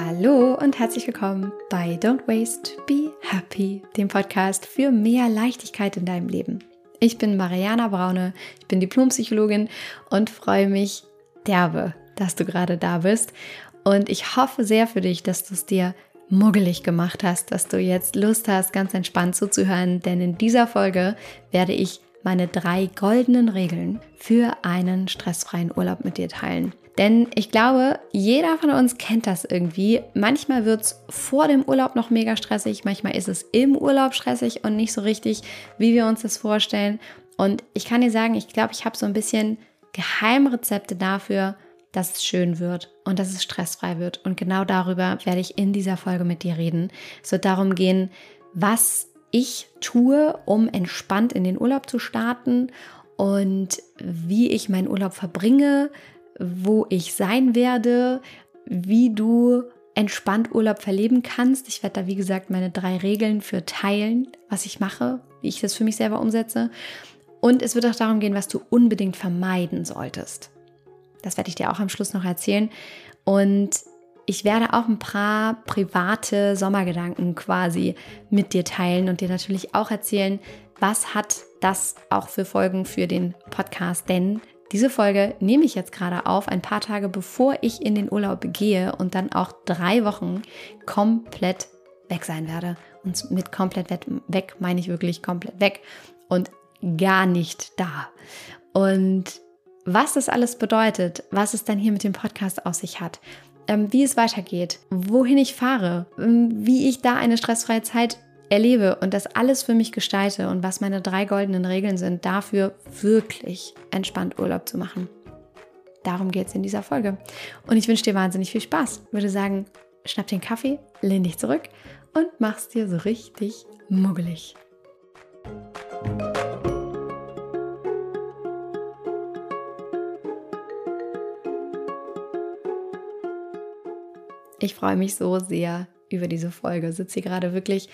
Hallo und herzlich willkommen bei Don't Waste, Be Happy, dem Podcast für mehr Leichtigkeit in deinem Leben. Ich bin Mariana Braune, ich bin Diplompsychologin und freue mich derbe, dass du gerade da bist. Und ich hoffe sehr für dich, dass du es dir muggelig gemacht hast, dass du jetzt Lust hast, ganz entspannt zuzuhören, denn in dieser Folge werde ich meine drei goldenen Regeln für einen stressfreien Urlaub mit dir teilen. Denn ich glaube, jeder von uns kennt das irgendwie. Manchmal wird es vor dem Urlaub noch mega stressig, manchmal ist es im Urlaub stressig und nicht so richtig, wie wir uns das vorstellen. Und ich kann dir sagen, ich glaube, ich habe so ein bisschen Geheimrezepte dafür, dass es schön wird und dass es stressfrei wird. Und genau darüber werde ich in dieser Folge mit dir reden. Es wird darum gehen, was ich tue, um entspannt in den Urlaub zu starten und wie ich meinen Urlaub verbringe, wo ich sein werde, wie du entspannt Urlaub verleben kannst. Ich werde da, wie gesagt, meine drei Regeln für teilen, was ich mache, wie ich das für mich selber umsetze. Und es wird auch darum gehen, was du unbedingt vermeiden solltest. Das werde ich dir auch am Schluss noch erzählen. Und ich werde auch ein paar private Sommergedanken quasi mit dir teilen und dir natürlich auch erzählen, was hat das auch für Folgen für den Podcast. Denn diese Folge nehme ich jetzt gerade auf, ein paar Tage bevor ich in den Urlaub gehe und dann auch drei Wochen komplett weg sein werde. Und mit komplett weg meine ich wirklich komplett weg und gar nicht da. Und was das alles bedeutet, was es dann hier mit dem Podcast auf sich hat, ähm, wie es weitergeht, wohin ich fahre, ähm, wie ich da eine stressfreie Zeit erlebe und das alles für mich gestalte und was meine drei goldenen Regeln sind, dafür wirklich entspannt Urlaub zu machen. Darum geht es in dieser Folge. Und ich wünsche dir wahnsinnig viel Spaß. Würde sagen, schnapp den Kaffee, lehn dich zurück und mach's dir so richtig muggelig. Ich freue mich so sehr über diese Folge. Sitze hier gerade wirklich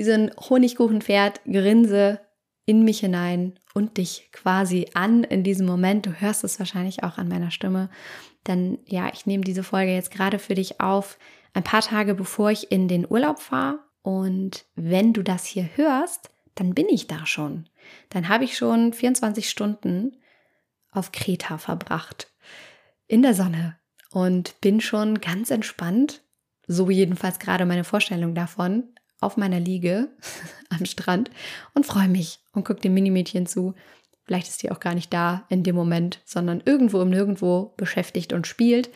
wie so ein Honigkuchenpferd, grinse in mich hinein und dich quasi an in diesem Moment. Du hörst es wahrscheinlich auch an meiner Stimme. Denn ja, ich nehme diese Folge jetzt gerade für dich auf, ein paar Tage bevor ich in den Urlaub fahre. Und wenn du das hier hörst, dann bin ich da schon. Dann habe ich schon 24 Stunden auf Kreta verbracht. In der Sonne. Und bin schon ganz entspannt. So jedenfalls gerade meine Vorstellung davon auf meiner Liege am Strand und freue mich und gucke dem Minimädchen zu. Vielleicht ist die auch gar nicht da in dem Moment, sondern irgendwo im Nirgendwo beschäftigt und spielt.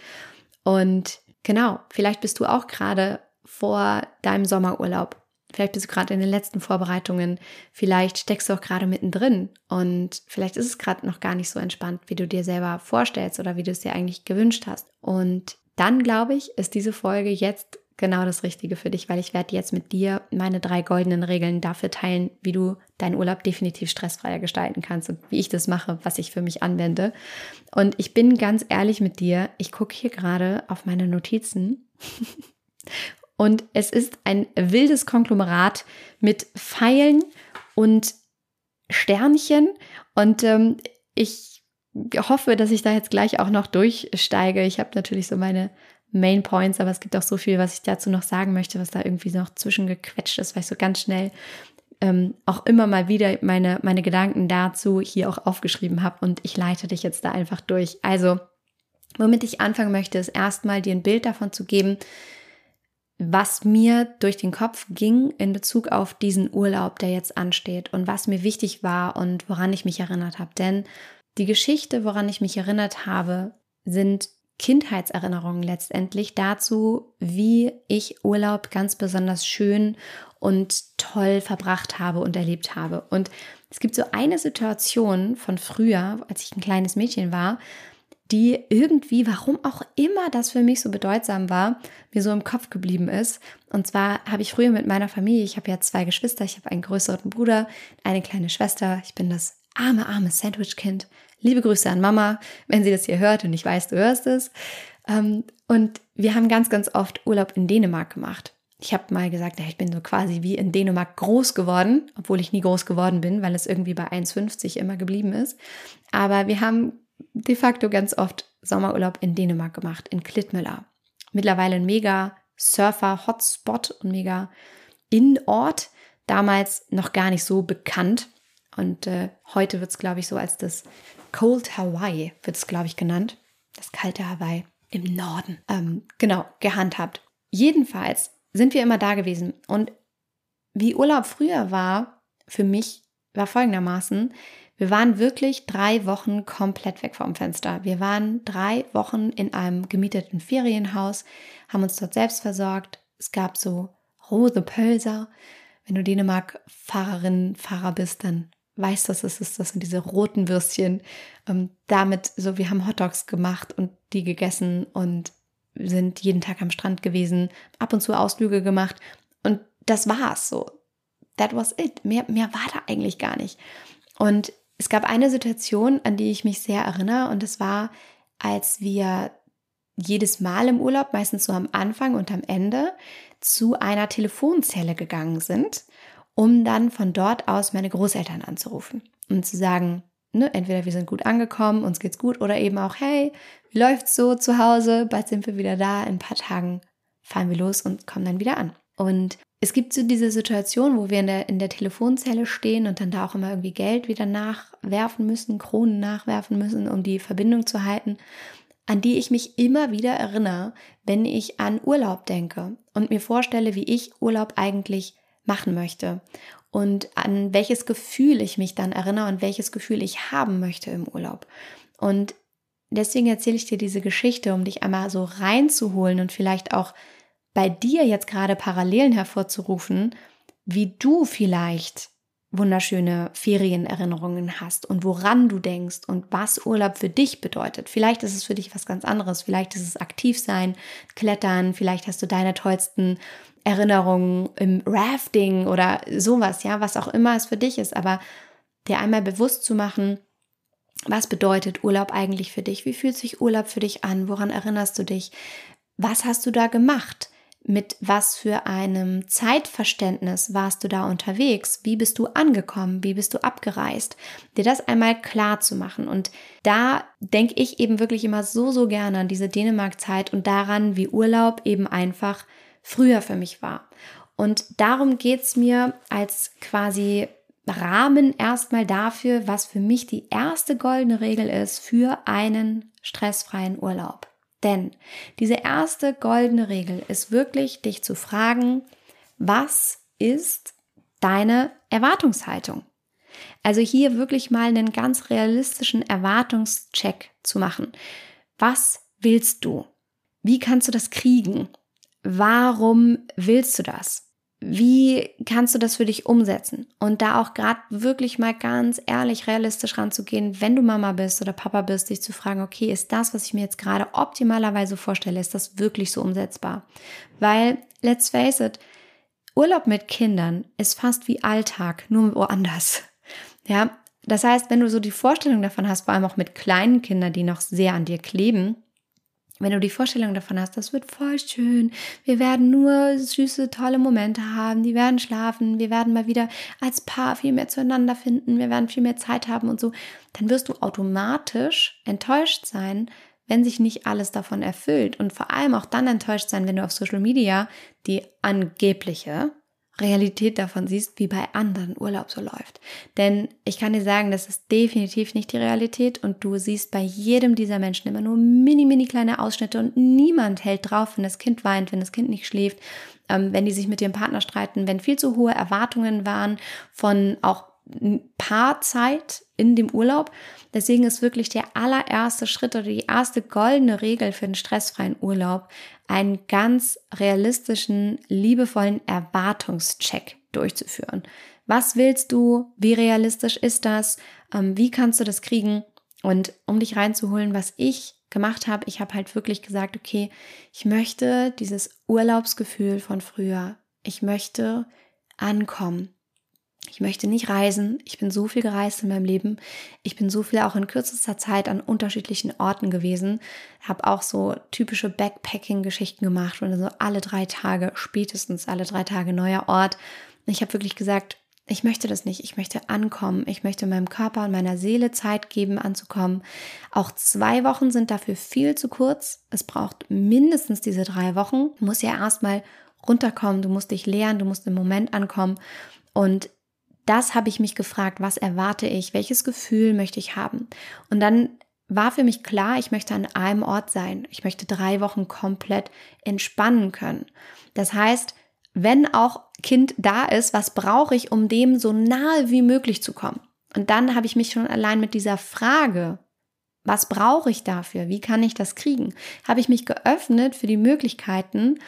Und genau, vielleicht bist du auch gerade vor deinem Sommerurlaub. Vielleicht bist du gerade in den letzten Vorbereitungen. Vielleicht steckst du auch gerade mittendrin. Und vielleicht ist es gerade noch gar nicht so entspannt, wie du dir selber vorstellst oder wie du es dir eigentlich gewünscht hast. Und dann glaube ich, ist diese Folge jetzt genau das Richtige für dich, weil ich werde jetzt mit dir meine drei goldenen Regeln dafür teilen, wie du deinen Urlaub definitiv stressfreier gestalten kannst und wie ich das mache, was ich für mich anwende. Und ich bin ganz ehrlich mit dir, ich gucke hier gerade auf meine Notizen und es ist ein wildes Konglomerat mit Pfeilen und Sternchen und ähm, ich hoffe, dass ich da jetzt gleich auch noch durchsteige. Ich habe natürlich so meine Main Points, aber es gibt auch so viel, was ich dazu noch sagen möchte, was da irgendwie noch zwischengequetscht ist, weil ich so ganz schnell ähm, auch immer mal wieder meine, meine Gedanken dazu hier auch aufgeschrieben habe und ich leite dich jetzt da einfach durch. Also, womit ich anfangen möchte, ist erstmal dir ein Bild davon zu geben, was mir durch den Kopf ging in Bezug auf diesen Urlaub, der jetzt ansteht und was mir wichtig war und woran ich mich erinnert habe. Denn die Geschichte, woran ich mich erinnert habe, sind Kindheitserinnerungen letztendlich dazu, wie ich Urlaub ganz besonders schön und toll verbracht habe und erlebt habe. Und es gibt so eine Situation von früher, als ich ein kleines Mädchen war, die irgendwie, warum auch immer das für mich so bedeutsam war, mir so im Kopf geblieben ist. Und zwar habe ich früher mit meiner Familie, ich habe ja zwei Geschwister, ich habe einen größeren Bruder, eine kleine Schwester, ich bin das arme, arme Sandwich-Kind. Liebe Grüße an Mama, wenn sie das hier hört und ich weiß, du hörst es. Ähm, und wir haben ganz, ganz oft Urlaub in Dänemark gemacht. Ich habe mal gesagt, ich bin so quasi wie in Dänemark groß geworden, obwohl ich nie groß geworden bin, weil es irgendwie bei 1,50 immer geblieben ist. Aber wir haben de facto ganz oft Sommerurlaub in Dänemark gemacht, in Klittmüller. Mittlerweile ein mega Surfer-Hotspot und mega In-Ort. Damals noch gar nicht so bekannt. Und äh, heute wird es, glaube ich, so als das Cold Hawaii, wird es, glaube ich, genannt. Das kalte Hawaii im Norden. Ähm, genau, gehandhabt. Jedenfalls sind wir immer da gewesen. Und wie Urlaub früher war, für mich, war folgendermaßen, wir waren wirklich drei Wochen komplett weg vom Fenster. Wir waren drei Wochen in einem gemieteten Ferienhaus, haben uns dort selbst versorgt. Es gab so rote Pölser. Wenn du Dänemark-Fahrerin, Fahrer bist, dann weißt du, das ist das sind diese roten Würstchen. Ähm, damit, so, wir haben Hotdogs gemacht und die gegessen und sind jeden Tag am Strand gewesen, ab und zu Ausflüge gemacht und das war's so. That was it. Mehr, mehr war da eigentlich gar nicht. Und es gab eine Situation, an die ich mich sehr erinnere, und das war, als wir jedes Mal im Urlaub, meistens so am Anfang und am Ende, zu einer Telefonzelle gegangen sind, um dann von dort aus meine Großeltern anzurufen und zu sagen, ne, entweder wir sind gut angekommen, uns geht's gut, oder eben auch, hey, wie läuft's so zu Hause? Bald sind wir wieder da, in ein paar Tagen fahren wir los und kommen dann wieder an. Und es gibt so diese Situation, wo wir in der, in der Telefonzelle stehen und dann da auch immer irgendwie Geld wieder nachwerfen müssen, Kronen nachwerfen müssen, um die Verbindung zu halten, an die ich mich immer wieder erinnere, wenn ich an Urlaub denke und mir vorstelle, wie ich Urlaub eigentlich machen möchte und an welches Gefühl ich mich dann erinnere und welches Gefühl ich haben möchte im Urlaub. Und deswegen erzähle ich dir diese Geschichte, um dich einmal so reinzuholen und vielleicht auch bei dir jetzt gerade Parallelen hervorzurufen, wie du vielleicht wunderschöne Ferienerinnerungen hast und woran du denkst und was Urlaub für dich bedeutet. Vielleicht ist es für dich was ganz anderes. Vielleicht ist es aktiv sein, klettern. Vielleicht hast du deine tollsten Erinnerungen im Rafting oder sowas, ja, was auch immer es für dich ist. Aber dir einmal bewusst zu machen, was bedeutet Urlaub eigentlich für dich? Wie fühlt sich Urlaub für dich an? Woran erinnerst du dich? Was hast du da gemacht? Mit was für einem Zeitverständnis warst du da unterwegs? Wie bist du angekommen? Wie bist du abgereist? Dir das einmal klar zu machen. Und da denke ich eben wirklich immer so, so gerne an diese Dänemark-Zeit und daran, wie Urlaub eben einfach früher für mich war. Und darum geht's mir als quasi Rahmen erstmal dafür, was für mich die erste goldene Regel ist für einen stressfreien Urlaub. Denn diese erste goldene Regel ist wirklich, dich zu fragen, was ist deine Erwartungshaltung? Also hier wirklich mal einen ganz realistischen Erwartungscheck zu machen. Was willst du? Wie kannst du das kriegen? Warum willst du das? Wie kannst du das für dich umsetzen? Und da auch gerade wirklich mal ganz ehrlich, realistisch ranzugehen, wenn du Mama bist oder Papa bist, dich zu fragen, okay, ist das, was ich mir jetzt gerade optimalerweise vorstelle, ist das wirklich so umsetzbar? Weil, let's face it, Urlaub mit Kindern ist fast wie Alltag, nur woanders. Ja, das heißt, wenn du so die Vorstellung davon hast, vor allem auch mit kleinen Kindern, die noch sehr an dir kleben, wenn du die Vorstellung davon hast, das wird voll schön, wir werden nur süße, tolle Momente haben, die werden schlafen, wir werden mal wieder als Paar viel mehr zueinander finden, wir werden viel mehr Zeit haben und so, dann wirst du automatisch enttäuscht sein, wenn sich nicht alles davon erfüllt. Und vor allem auch dann enttäuscht sein, wenn du auf Social Media die angebliche Realität davon siehst, wie bei anderen Urlaub so läuft. Denn ich kann dir sagen, das ist definitiv nicht die Realität und du siehst bei jedem dieser Menschen immer nur mini, mini kleine Ausschnitte und niemand hält drauf, wenn das Kind weint, wenn das Kind nicht schläft, ähm, wenn die sich mit ihrem Partner streiten, wenn viel zu hohe Erwartungen waren von auch Paarzeit in dem Urlaub. Deswegen ist wirklich der allererste Schritt oder die erste goldene Regel für den stressfreien Urlaub, einen ganz realistischen, liebevollen Erwartungscheck durchzuführen. Was willst du? Wie realistisch ist das? Ähm, wie kannst du das kriegen? Und um dich reinzuholen, was ich gemacht habe, ich habe halt wirklich gesagt, okay, ich möchte dieses Urlaubsgefühl von früher. Ich möchte ankommen. Ich möchte nicht reisen. Ich bin so viel gereist in meinem Leben. Ich bin so viel auch in kürzester Zeit an unterschiedlichen Orten gewesen. Habe auch so typische Backpacking-Geschichten gemacht und so alle drei Tage, spätestens alle drei Tage neuer Ort. Ich habe wirklich gesagt, Ich möchte das nicht. Ich möchte ankommen. Ich möchte meinem Körper und meiner Seele Zeit geben, anzukommen. Auch zwei Wochen sind dafür viel zu kurz. Es braucht mindestens diese drei Wochen. Du musst ja erstmal runterkommen. Du musst dich lehren. Du musst im Moment ankommen. Und das habe ich mich gefragt. Was erwarte ich? Welches Gefühl möchte ich haben? Und dann war für mich klar, ich möchte an einem Ort sein. Ich möchte drei Wochen komplett entspannen können. Das heißt, wenn auch Kind da ist, was brauche ich, um dem so nahe wie möglich zu kommen? Und dann habe ich mich schon allein mit dieser Frage, was brauche ich dafür? Wie kann ich das kriegen? Habe ich mich geöffnet für die Möglichkeiten,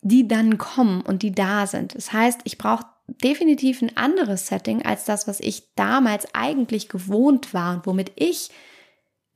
die dann kommen und die da sind. Das heißt, ich brauche definitiv ein anderes Setting als das, was ich damals eigentlich gewohnt war und womit ich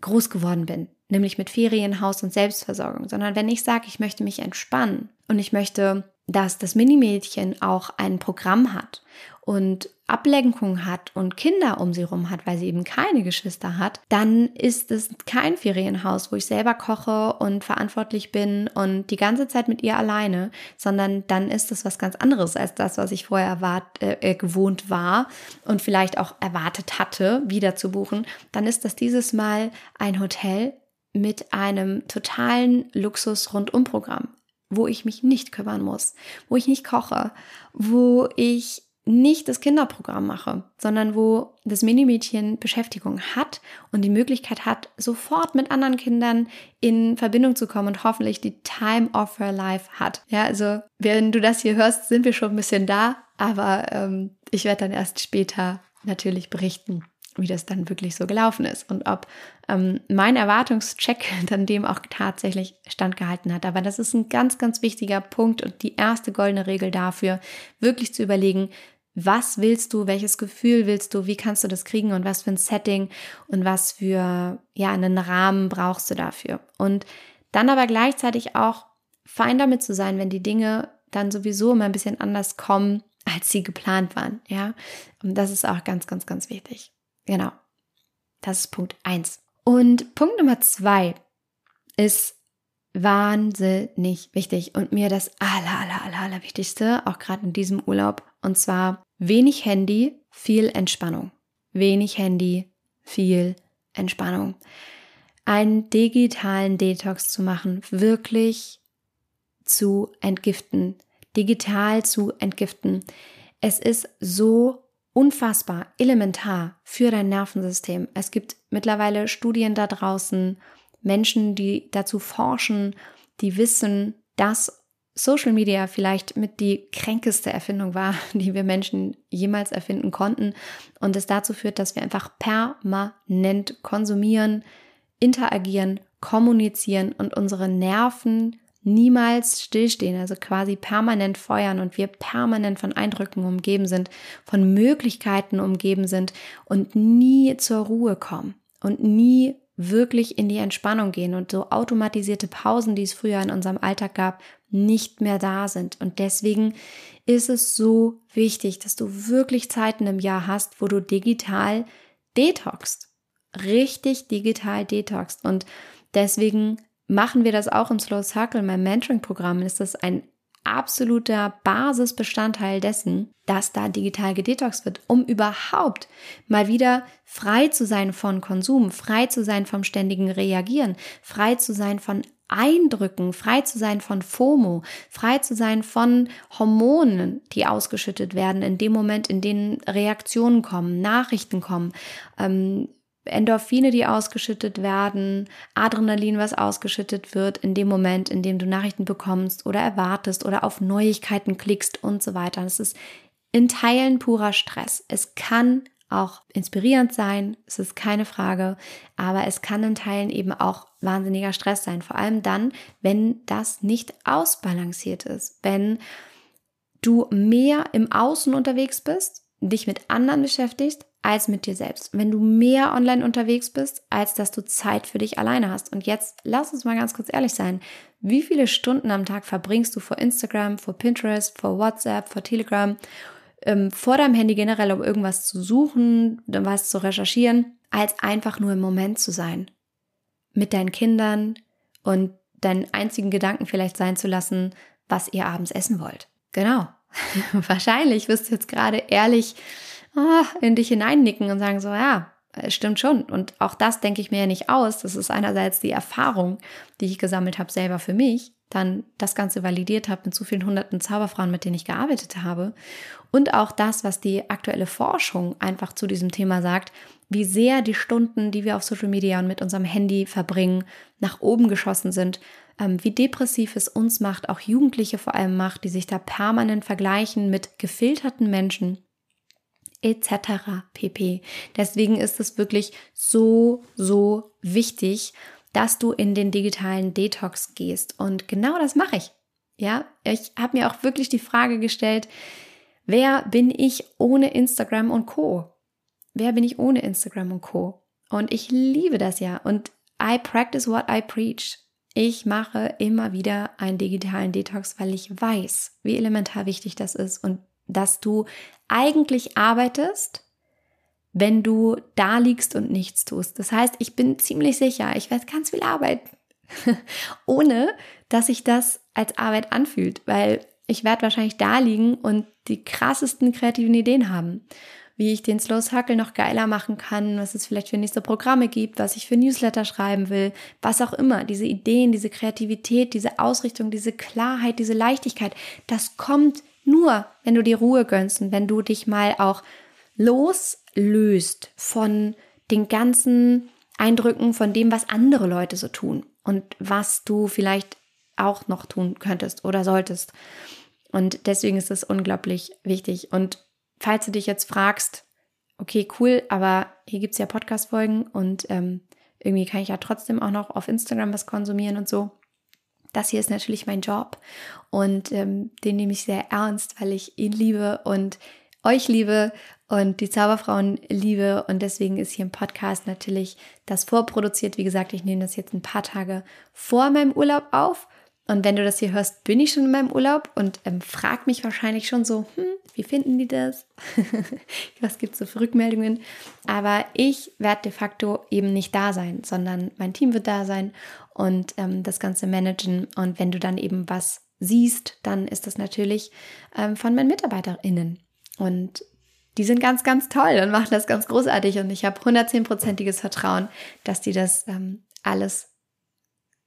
groß geworden bin, nämlich mit Ferienhaus und Selbstversorgung, sondern wenn ich sage, ich möchte mich entspannen und ich möchte, dass das Minimädchen auch ein Programm hat und Ablenkung hat und Kinder um sie rum hat, weil sie eben keine Geschwister hat, dann ist es kein Ferienhaus, wo ich selber koche und verantwortlich bin und die ganze Zeit mit ihr alleine, sondern dann ist es was ganz anderes als das, was ich vorher erwart, äh, äh gewohnt war und vielleicht auch erwartet hatte, wieder zu buchen. Dann ist das dieses Mal ein Hotel mit einem totalen Luxus-Rundum-Programm wo ich mich nicht kümmern muss, wo ich nicht koche, wo ich nicht das Kinderprogramm mache, sondern wo das Minimädchen Beschäftigung hat und die Möglichkeit hat, sofort mit anderen Kindern in Verbindung zu kommen und hoffentlich die Time of her life hat. Ja, also wenn du das hier hörst, sind wir schon ein bisschen da, aber ähm, ich werde dann erst später natürlich berichten wie das dann wirklich so gelaufen ist und ob ähm, mein Erwartungscheck dann dem auch tatsächlich standgehalten hat. Aber das ist ein ganz, ganz wichtiger Punkt und die erste goldene Regel dafür, wirklich zu überlegen, was willst du, welches Gefühl willst du, wie kannst du das kriegen und was für ein Setting und was für ja einen Rahmen brauchst du dafür. Und dann aber gleichzeitig auch fein damit zu sein, wenn die Dinge dann sowieso immer ein bisschen anders kommen, als sie geplant waren, ja. Und das ist auch ganz, ganz, ganz wichtig. Genau. Das ist Punkt 1. Und Punkt Nummer 2 ist wahnsinnig wichtig und mir das aller, aller, aller, aller Wichtigste, auch gerade in diesem Urlaub, und zwar wenig Handy, viel Entspannung. Wenig Handy, viel Entspannung. Einen digitalen Detox zu machen, wirklich zu entgiften, digital zu entgiften. Es ist so unfassbar elementar für dein Nervensystem. Es gibt mittlerweile Studien da draußen, Menschen, die dazu forschen, die wissen, dass Social Media vielleicht mit die kränkeste Erfindung war, die wir Menschen jemals erfinden konnten. Und es dazu führt, dass wir einfach permanent konsumieren, interagieren, kommunizieren und unsere Nerven niemals stillstehen, also quasi permanent feuern und wir permanent von Eindrücken umgeben sind, von Möglichkeiten umgeben sind und nie zur Ruhe kommen und nie wirklich in die Entspannung gehen. Und so automatisierte Pausen, die es früher in unserem Alltag gab, nicht mehr da sind. Und deswegen ist es so wichtig, dass du wirklich Zeiten im Jahr hast, wo du digital detoxst. Richtig digital detoxst. Und deswegen machen wir das auch im Slow Circle, meinem Mentoring-Programm, ist das ein absoluter Basisbestandteil dessen, dass da digital gedetox wird, um überhaupt mal wieder frei zu sein von Konsum, frei zu sein vom ständigen Reagieren, frei zu sein von Eindrücken, frei zu sein von FOMO, frei zu sein von Hormonen, die ausgeschüttet werden in dem Moment, in dem Reaktionen kommen, Nachrichten kommen, ähm, Endorphine, die ausgeschüttet werden, Adrenalin, was ausgeschüttet wird in dem Moment, in dem du Nachrichten bekommst oder erwartest oder auf Neuigkeiten klickst und so weiter. Das ist in Teilen purer Stress. Es kann auch inspirierend sein, es ist keine Frage, aber es kann in Teilen eben auch wahnsinniger Stress sein, vor allem dann, wenn das nicht ausbalanciert ist, wenn du mehr im Außen unterwegs bist, dich mit anderen beschäftigst, als mit dir selbst. Wenn du mehr online unterwegs bist, als dass du Zeit für dich alleine hast. Und jetzt lass uns mal ganz kurz ehrlich sein. Wie viele Stunden am Tag verbringst du vor Instagram, vor Pinterest, vor WhatsApp, vor Telegram, ähm, vor deinem Handy generell, um irgendwas zu suchen, was zu recherchieren, als einfach nur im Moment zu sein? Mit deinen Kindern und deinen einzigen Gedanken vielleicht sein zu lassen, was ihr abends essen wollt. Genau. wahrscheinlich wirst du jetzt gerade ehrlich oh, in dich hineinnicken und sagen so, ja, stimmt schon. Und auch das denke ich mir ja nicht aus. Das ist einerseits die Erfahrung, die ich gesammelt habe selber für mich, dann das Ganze validiert habe mit so vielen hunderten Zauberfrauen, mit denen ich gearbeitet habe. Und auch das, was die aktuelle Forschung einfach zu diesem Thema sagt, wie sehr die Stunden, die wir auf Social Media und mit unserem Handy verbringen, nach oben geschossen sind, ähm, wie depressiv es uns macht, auch Jugendliche vor allem macht, die sich da permanent vergleichen mit gefilterten Menschen etc. pp. Deswegen ist es wirklich so, so wichtig, dass du in den digitalen Detox gehst. Und genau das mache ich. Ja, ich habe mir auch wirklich die Frage gestellt, wer bin ich ohne Instagram und Co? Wer bin ich ohne Instagram und Co? Und ich liebe das ja. Und I practice what I preach. Ich mache immer wieder einen digitalen Detox, weil ich weiß, wie elementar wichtig das ist und dass du eigentlich arbeitest, wenn du da liegst und nichts tust. Das heißt, ich bin ziemlich sicher, ich werde ganz viel arbeiten, ohne dass sich das als Arbeit anfühlt, weil ich werde wahrscheinlich da liegen und die krassesten kreativen Ideen haben wie ich den Slow Circle noch geiler machen kann, was es vielleicht für nächste Programme gibt, was ich für Newsletter schreiben will, was auch immer. Diese Ideen, diese Kreativität, diese Ausrichtung, diese Klarheit, diese Leichtigkeit, das kommt nur, wenn du dir Ruhe gönnst und wenn du dich mal auch loslöst von den ganzen Eindrücken, von dem, was andere Leute so tun und was du vielleicht auch noch tun könntest oder solltest. Und deswegen ist es unglaublich wichtig. Und falls du dich jetzt fragst, okay, cool, aber hier gibt es ja Podcast-Folgen und ähm, irgendwie kann ich ja trotzdem auch noch auf Instagram was konsumieren und so. Das hier ist natürlich mein Job und ähm, den nehme ich sehr ernst, weil ich ihn liebe und euch liebe und die Zauberfrauen liebe und deswegen ist hier im Podcast natürlich das vorproduziert. Wie gesagt, ich nehme das jetzt ein paar Tage vor meinem Urlaub auf und wenn du das hier hörst, bin ich schon in meinem Urlaub und ähm, frag mich wahrscheinlich schon so, hm, wie finden die das? Was gibt es so für Rückmeldungen? Aber ich werde de facto eben nicht da sein, sondern mein Team wird da sein und ähm, das Ganze managen. Und wenn du dann eben was siehst, dann ist das natürlich ähm, von meinen MitarbeiterInnen. Und die sind ganz, ganz toll und machen das ganz großartig. Und ich habe 110-prozentiges Vertrauen, dass die das ähm, alles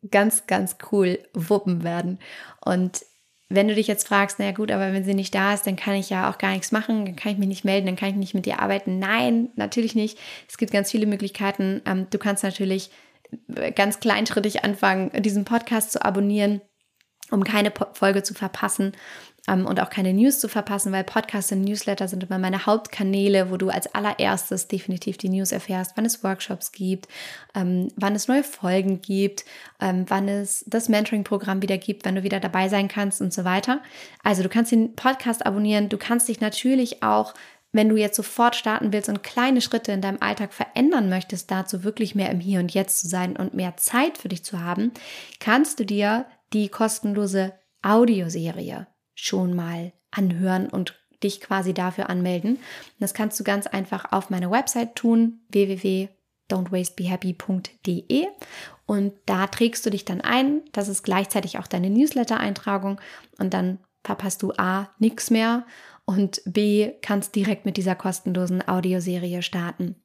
ganz, ganz cool wuppen werden. Und wenn du dich jetzt fragst, naja gut, aber wenn sie nicht da ist, dann kann ich ja auch gar nichts machen, dann kann ich mich nicht melden, dann kann ich nicht mit dir arbeiten. Nein, natürlich nicht. Es gibt ganz viele Möglichkeiten. Ähm, du kannst natürlich ganz kleinschrittig anfangen, diesen Podcast zu abonnieren, um keine Folge zu verpassen ähm, und auch keine News zu verpassen, weil Podcasts und Newsletter sind immer meine Hauptkanäle, wo du als allererstes definitiv die News erfährst, wann es Workshops gibt, ähm, wann es neue Folgen gibt, ähm, wann es das Mentoring-Programm wieder gibt, wann du wieder dabei sein kannst und so weiter. Also du kannst den Podcast abonnieren, du kannst dich natürlich auch wenn du jetzt sofort starten willst und kleine Schritte in deinem Alltag verändern möchtest, dazu wirklich mehr im Hier und Jetzt zu sein und mehr Zeit für dich zu haben, kannst du dir die kostenlose Audioserie schon mal anhören und dich quasi dafür anmelden. das kannst du ganz einfach auf meiner Website tun, www.don'twastebehappy.de und da trägst du dich dann ein. Das ist gleichzeitig auch deine Newsletter-Eintragung und dann verpasst du A, nichts mehr und B, kannst direkt mit dieser kostenlosen Audioserie starten.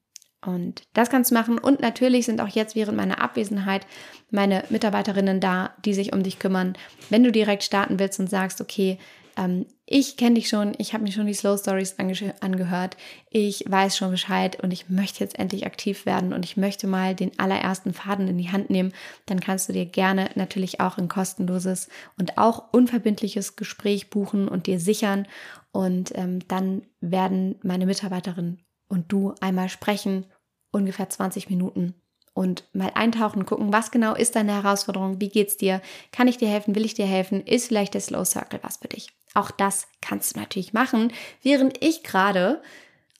Und das kannst du machen. Und natürlich sind auch jetzt während meiner Abwesenheit meine Mitarbeiterinnen da, die sich um dich kümmern. Wenn du direkt starten willst und sagst, okay, ähm, ich kenne dich schon, ich habe mir schon die Slow Stories ange angehört, ich weiß schon Bescheid und ich möchte jetzt endlich aktiv werden und ich möchte mal den allerersten Faden in die Hand nehmen, dann kannst du dir gerne natürlich auch ein kostenloses und auch unverbindliches Gespräch buchen und dir sichern. Und ähm, dann werden meine Mitarbeiterinnen und du einmal sprechen ungefähr 20 Minuten und mal eintauchen, gucken, was genau ist deine Herausforderung, wie geht's dir, kann ich dir helfen, will ich dir helfen, ist vielleicht der Slow Circle was für dich. Auch das kannst du natürlich machen, während ich gerade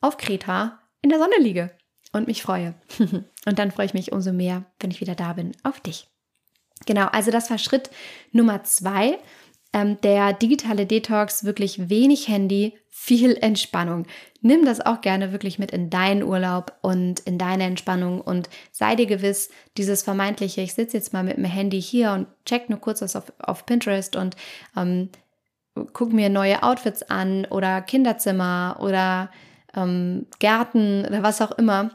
auf Kreta in der Sonne liege und mich freue. und dann freue ich mich umso mehr, wenn ich wieder da bin, auf dich. Genau, also das war Schritt Nummer zwei ähm, der digitale Detox, wirklich wenig Handy, viel Entspannung. Nimm das auch gerne wirklich mit in deinen Urlaub und in deine Entspannung und sei dir gewiss, dieses vermeintliche, ich sitze jetzt mal mit dem Handy hier und check nur kurz was auf, auf Pinterest und ähm, gucke mir neue Outfits an oder Kinderzimmer oder ähm, Gärten oder was auch immer,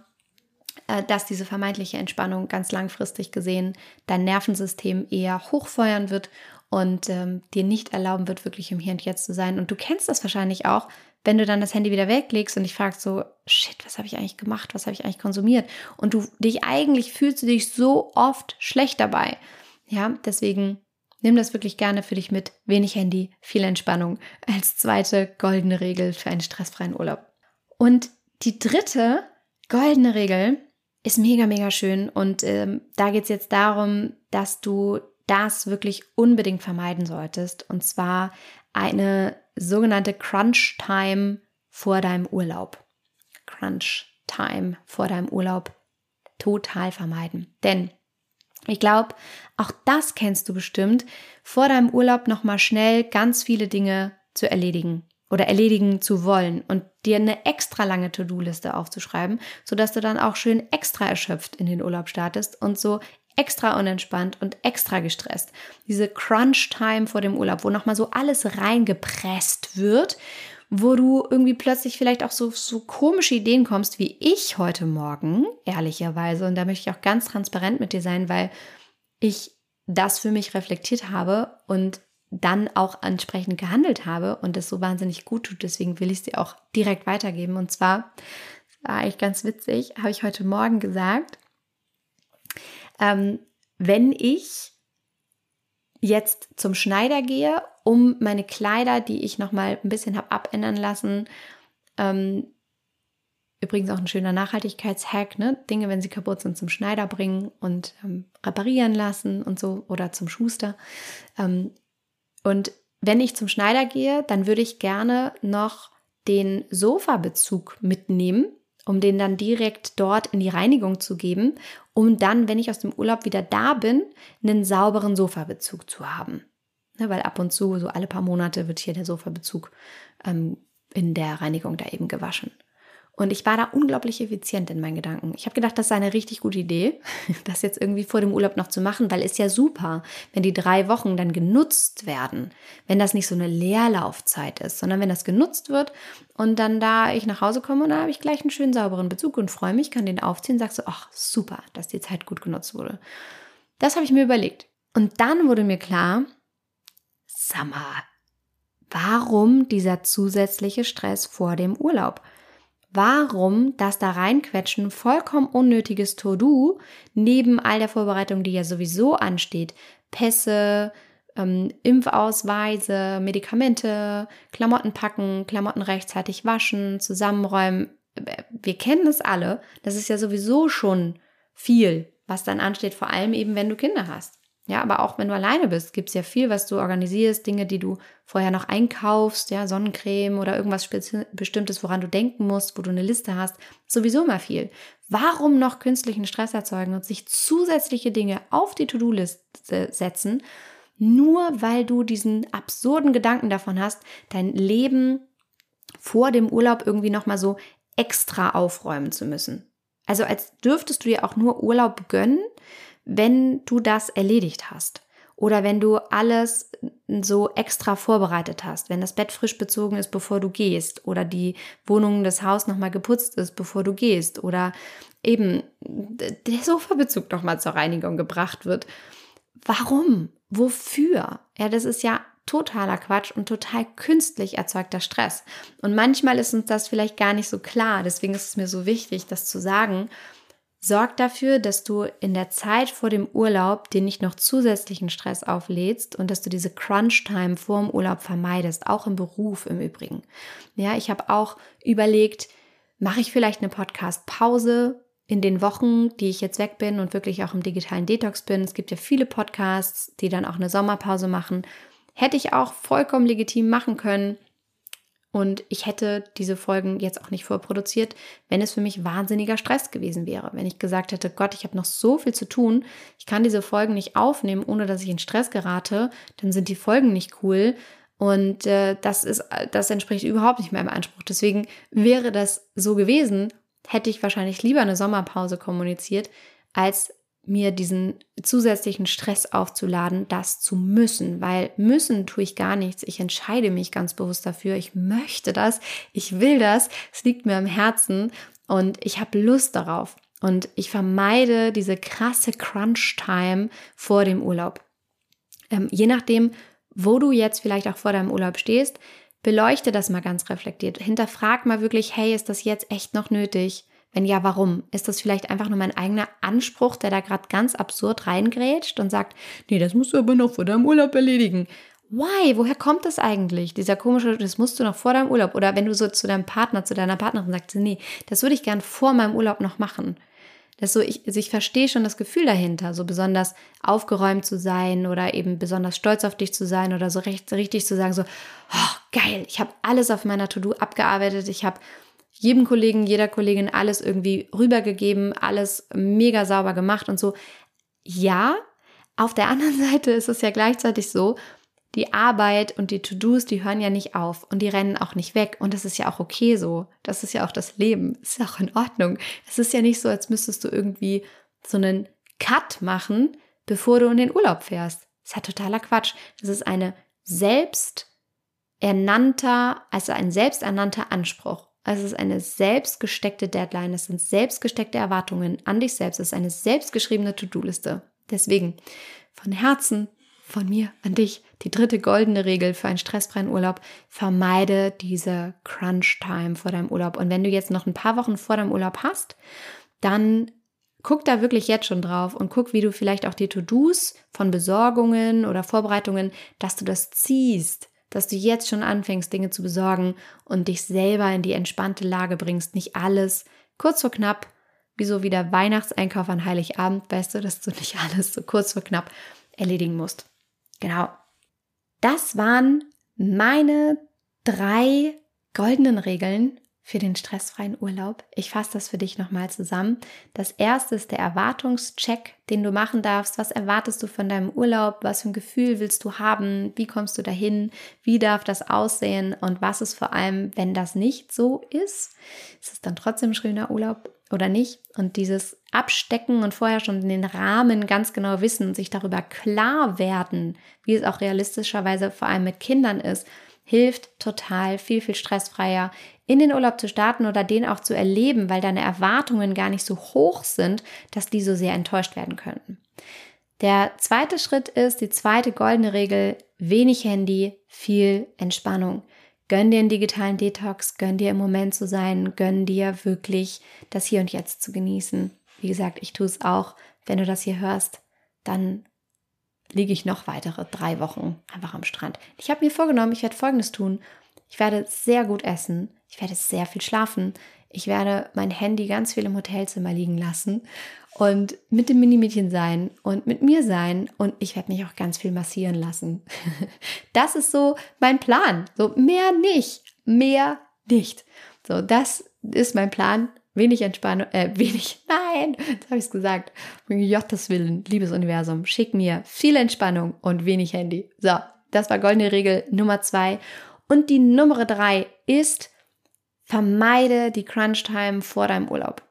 äh, dass diese vermeintliche Entspannung ganz langfristig gesehen dein Nervensystem eher hochfeuern wird und ähm, dir nicht erlauben wird, wirklich im Hier und Jetzt zu sein. Und du kennst das wahrscheinlich auch, wenn du dann das Handy wieder weglegst und dich fragst so, shit, was habe ich eigentlich gemacht? Was habe ich eigentlich konsumiert? Und du dich eigentlich fühlst du dich so oft schlecht dabei. Ja, deswegen nimm das wirklich gerne für dich mit. Wenig Handy, viel Entspannung als zweite goldene Regel für einen stressfreien Urlaub. Und die dritte goldene Regel ist mega, mega schön. Und ähm, da geht es jetzt darum, dass du das wirklich unbedingt vermeiden solltest. Und zwar eine sogenannte Crunch Time vor deinem Urlaub. Crunch Time vor deinem Urlaub total vermeiden. Denn ich glaube, auch das kennst du bestimmt, vor deinem Urlaub nochmal schnell ganz viele Dinge zu erledigen oder erledigen zu wollen und dir eine extra lange To-Do-Liste aufzuschreiben, sodass du dann auch schön extra erschöpft in den Urlaub startest und so extra unentspannt und extra gestresst. Diese Crunch-Time vor dem Urlaub, wo nochmal so alles reingepresst wird, wo du irgendwie plötzlich vielleicht auch so, so komische Ideen kommst, wie ich heute Morgen, ehrlicherweise. Und da möchte ich auch ganz transparent mit dir sein, weil ich das für mich reflektiert habe und dann auch entsprechend gehandelt habe und das so wahnsinnig gut tut. Deswegen will ich es dir auch direkt weitergeben. Und zwar, war eigentlich ganz witzig, habe ich heute Morgen gesagt, ähm, wenn ich jetzt zum Schneider gehe, um meine Kleider, die ich noch mal ein bisschen habe abändern lassen, ähm, übrigens auch ein schöner Nachhaltigkeitshack, ne? Dinge, wenn sie kaputt sind, zum Schneider bringen und ähm, reparieren lassen und so oder zum Schuster. Ähm, und wenn ich zum Schneider gehe, dann würde ich gerne noch den Sofabezug mitnehmen, um den dann direkt dort in die Reinigung zu geben, um dann, wenn ich aus dem Urlaub wieder da bin, einen sauberen Sofabezug zu haben. Ja, weil ab und zu, so alle paar Monate, wird hier der Sofabezug ähm, in der Reinigung da eben gewaschen. Und ich war da unglaublich effizient in meinen Gedanken. Ich habe gedacht, das sei eine richtig gute Idee, das jetzt irgendwie vor dem Urlaub noch zu machen, weil es ja super, wenn die drei Wochen dann genutzt werden, wenn das nicht so eine Leerlaufzeit ist, sondern wenn das genutzt wird und dann da ich nach Hause komme und da habe ich gleich einen schönen sauberen Bezug und freue mich, kann den aufziehen, sagst so, ach super, dass die Zeit gut genutzt wurde. Das habe ich mir überlegt. Und dann wurde mir klar, mal, warum dieser zusätzliche Stress vor dem Urlaub? Warum das da reinquetschen vollkommen unnötiges To-Do neben all der Vorbereitung, die ja sowieso ansteht. Pässe, ähm, Impfausweise, Medikamente, Klamotten packen, Klamotten rechtzeitig waschen, zusammenräumen. Wir kennen es alle. Das ist ja sowieso schon viel, was dann ansteht, vor allem eben, wenn du Kinder hast. Ja, aber auch wenn du alleine bist, gibt es ja viel, was du organisierst, Dinge, die du vorher noch einkaufst, ja, Sonnencreme oder irgendwas Bestimmtes, woran du denken musst, wo du eine Liste hast, sowieso mal viel. Warum noch künstlichen Stress erzeugen und sich zusätzliche Dinge auf die To-Do-Liste setzen, nur weil du diesen absurden Gedanken davon hast, dein Leben vor dem Urlaub irgendwie nochmal so extra aufräumen zu müssen. Also als dürftest du dir auch nur Urlaub gönnen, wenn du das erledigt hast oder wenn du alles so extra vorbereitet hast, wenn das Bett frisch bezogen ist, bevor du gehst oder die Wohnung, das Haus nochmal geputzt ist, bevor du gehst oder eben der Sofabezug nochmal zur Reinigung gebracht wird. Warum? Wofür? Ja, das ist ja totaler Quatsch und total künstlich erzeugter Stress. Und manchmal ist uns das vielleicht gar nicht so klar. Deswegen ist es mir so wichtig, das zu sagen, Sorg dafür, dass du in der Zeit vor dem Urlaub dir nicht noch zusätzlichen Stress auflädst und dass du diese Crunch-Time vor dem Urlaub vermeidest, auch im Beruf im Übrigen. Ja, ich habe auch überlegt, mache ich vielleicht eine Podcast-Pause in den Wochen, die ich jetzt weg bin und wirklich auch im digitalen Detox bin. Es gibt ja viele Podcasts, die dann auch eine Sommerpause machen. Hätte ich auch vollkommen legitim machen können. Und ich hätte diese Folgen jetzt auch nicht vorproduziert, wenn es für mich wahnsinniger Stress gewesen wäre. Wenn ich gesagt hätte, Gott, ich habe noch so viel zu tun, ich kann diese Folgen nicht aufnehmen, ohne dass ich in Stress gerate, dann sind die Folgen nicht cool. Und äh, das ist, das entspricht überhaupt nicht meinem Anspruch. Deswegen wäre das so gewesen, hätte ich wahrscheinlich lieber eine Sommerpause kommuniziert, als mir diesen zusätzlichen Stress aufzuladen, das zu müssen, weil müssen tue ich gar nichts. Ich entscheide mich ganz bewusst dafür. Ich möchte das, ich will das, es liegt mir am Herzen und ich habe Lust darauf. Und ich vermeide diese krasse Crunch-Time vor dem Urlaub. Ähm, je nachdem, wo du jetzt vielleicht auch vor deinem Urlaub stehst, beleuchte das mal ganz reflektiert. Hinterfrag mal wirklich, hey, ist das jetzt echt noch nötig? Wenn ja, warum? Ist das vielleicht einfach nur mein eigener Anspruch, der da gerade ganz absurd reingrätscht und sagt, nee, das musst du aber noch vor deinem Urlaub erledigen? Why? Woher kommt das eigentlich? Dieser komische, das musst du noch vor deinem Urlaub. Oder wenn du so zu deinem Partner, zu deiner Partnerin sagst, nee, das würde ich gern vor meinem Urlaub noch machen. Das so, ich, also ich verstehe schon das Gefühl dahinter, so besonders aufgeräumt zu sein oder eben besonders stolz auf dich zu sein oder so recht, richtig zu sagen, so, oh, geil, ich habe alles auf meiner To-Do abgearbeitet, ich habe jedem Kollegen, jeder Kollegin alles irgendwie rübergegeben, alles mega sauber gemacht und so. Ja, auf der anderen Seite ist es ja gleichzeitig so, die Arbeit und die To-Dos, die hören ja nicht auf und die rennen auch nicht weg. Und das ist ja auch okay so. Das ist ja auch das Leben. Das ist auch in Ordnung. Es ist ja nicht so, als müsstest du irgendwie so einen Cut machen, bevor du in den Urlaub fährst. Das ist ja totaler Quatsch. Das ist eine selbsternannter, also ein selbsternannter Anspruch. Also es ist eine selbstgesteckte Deadline, es sind selbstgesteckte Erwartungen an dich selbst, es ist eine selbstgeschriebene To-Do-Liste. Deswegen von Herzen, von mir an dich, die dritte goldene Regel für einen stressfreien Urlaub, vermeide diese Crunch-Time vor deinem Urlaub. Und wenn du jetzt noch ein paar Wochen vor deinem Urlaub hast, dann guck da wirklich jetzt schon drauf und guck, wie du vielleicht auch die To-Dos von Besorgungen oder Vorbereitungen, dass du das ziehst, dass du jetzt schon anfängst, Dinge zu besorgen und dich selber in die entspannte Lage bringst. Nicht alles kurz vor knapp, wie so wie der Weihnachtseinkauf an Heiligabend, weißt du, dass du nicht alles so kurz vor knapp erledigen musst. Genau. Das waren meine drei goldenen Regeln für den stressfreien Urlaub. Ich fasse das für dich nochmal zusammen. Das erste ist der Erwartungscheck, den du machen darfst. Was erwartest du von deinem Urlaub? Was für ein Gefühl willst du haben? Wie kommst du dahin? Wie darf das aussehen? Und was ist vor allem, wenn das nicht so ist? Ist es dann trotzdem ein schöner Urlaub oder nicht? Und dieses Abstecken und vorher schon den Rahmen ganz genau wissen und sich darüber klar werden, wie es auch realistischerweise vor allem mit Kindern ist, hilft total viel, viel stressfreier in den Urlaub zu starten oder den auch zu erleben, weil deine Erwartungen gar nicht so hoch sind, dass die so sehr enttäuscht werden könnten. Der zweite Schritt ist die zweite goldene Regel, wenig Handy, viel Entspannung. Gönn dir einen digitalen Detox, gönn dir im Moment zu sein, gönn dir wirklich das Hier und Jetzt zu genießen. Wie gesagt, ich tue es auch. Wenn du das hier hörst, dann liege ich noch weitere drei Wochen einfach am Strand. Ich habe mir vorgenommen, ich werde Folgendes tun. Ich werde sehr gut essen. Ich werde sehr viel schlafen. Ich werde mein Handy ganz viel im Hotelzimmer liegen lassen und mit dem Minimädchen sein und mit mir sein und ich werde mich auch ganz viel massieren lassen. Das ist so mein Plan. So mehr nicht, mehr nicht. So, das ist mein Plan. Wenig Entspannung, äh, wenig, nein, jetzt habe ich es gesagt. Um Gottes Willen, liebes Universum, schick mir viel Entspannung und wenig Handy. So, das war goldene Regel Nummer zwei. Und die Nummer drei ist, Vermeide die Crunch-Time vor deinem Urlaub.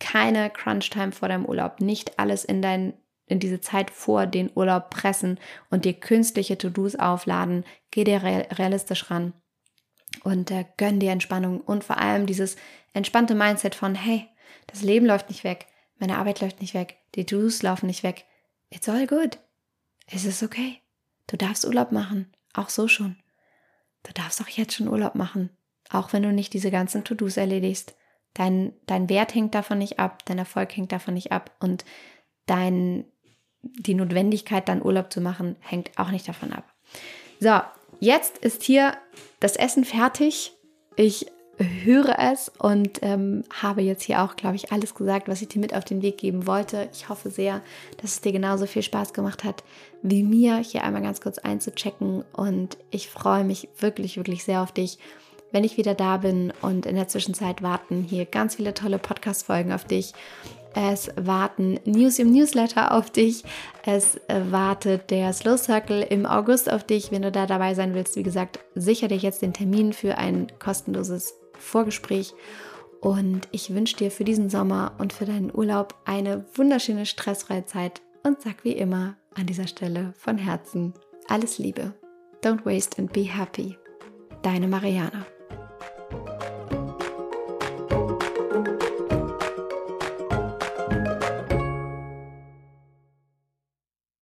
Keine Crunch-Time vor deinem Urlaub. Nicht alles in dein in diese Zeit vor den Urlaub pressen und dir künstliche To-Dos aufladen. Geh dir realistisch ran und äh, gönn dir Entspannung und vor allem dieses entspannte Mindset von, hey, das Leben läuft nicht weg, meine Arbeit läuft nicht weg, die To-Dos laufen nicht weg. It's all good. Es ist okay. Du darfst Urlaub machen, auch so schon. Du darfst auch jetzt schon Urlaub machen. Auch wenn du nicht diese ganzen To-Dos erledigst. Dein, dein Wert hängt davon nicht ab, dein Erfolg hängt davon nicht ab und dein, die Notwendigkeit, dann Urlaub zu machen, hängt auch nicht davon ab. So, jetzt ist hier das Essen fertig. Ich höre es und ähm, habe jetzt hier auch, glaube ich, alles gesagt, was ich dir mit auf den Weg geben wollte. Ich hoffe sehr, dass es dir genauso viel Spaß gemacht hat wie mir, hier einmal ganz kurz einzuchecken und ich freue mich wirklich, wirklich sehr auf dich wenn ich wieder da bin. Und in der Zwischenzeit warten hier ganz viele tolle Podcast-Folgen auf dich. Es warten News im Newsletter auf dich. Es wartet der Slow Circle im August auf dich. Wenn du da dabei sein willst, wie gesagt, sicher dir jetzt den Termin für ein kostenloses Vorgespräch. Und ich wünsche dir für diesen Sommer und für deinen Urlaub eine wunderschöne stressfreie Zeit und sag wie immer an dieser Stelle von Herzen alles Liebe. Don't waste and be happy. Deine Mariana.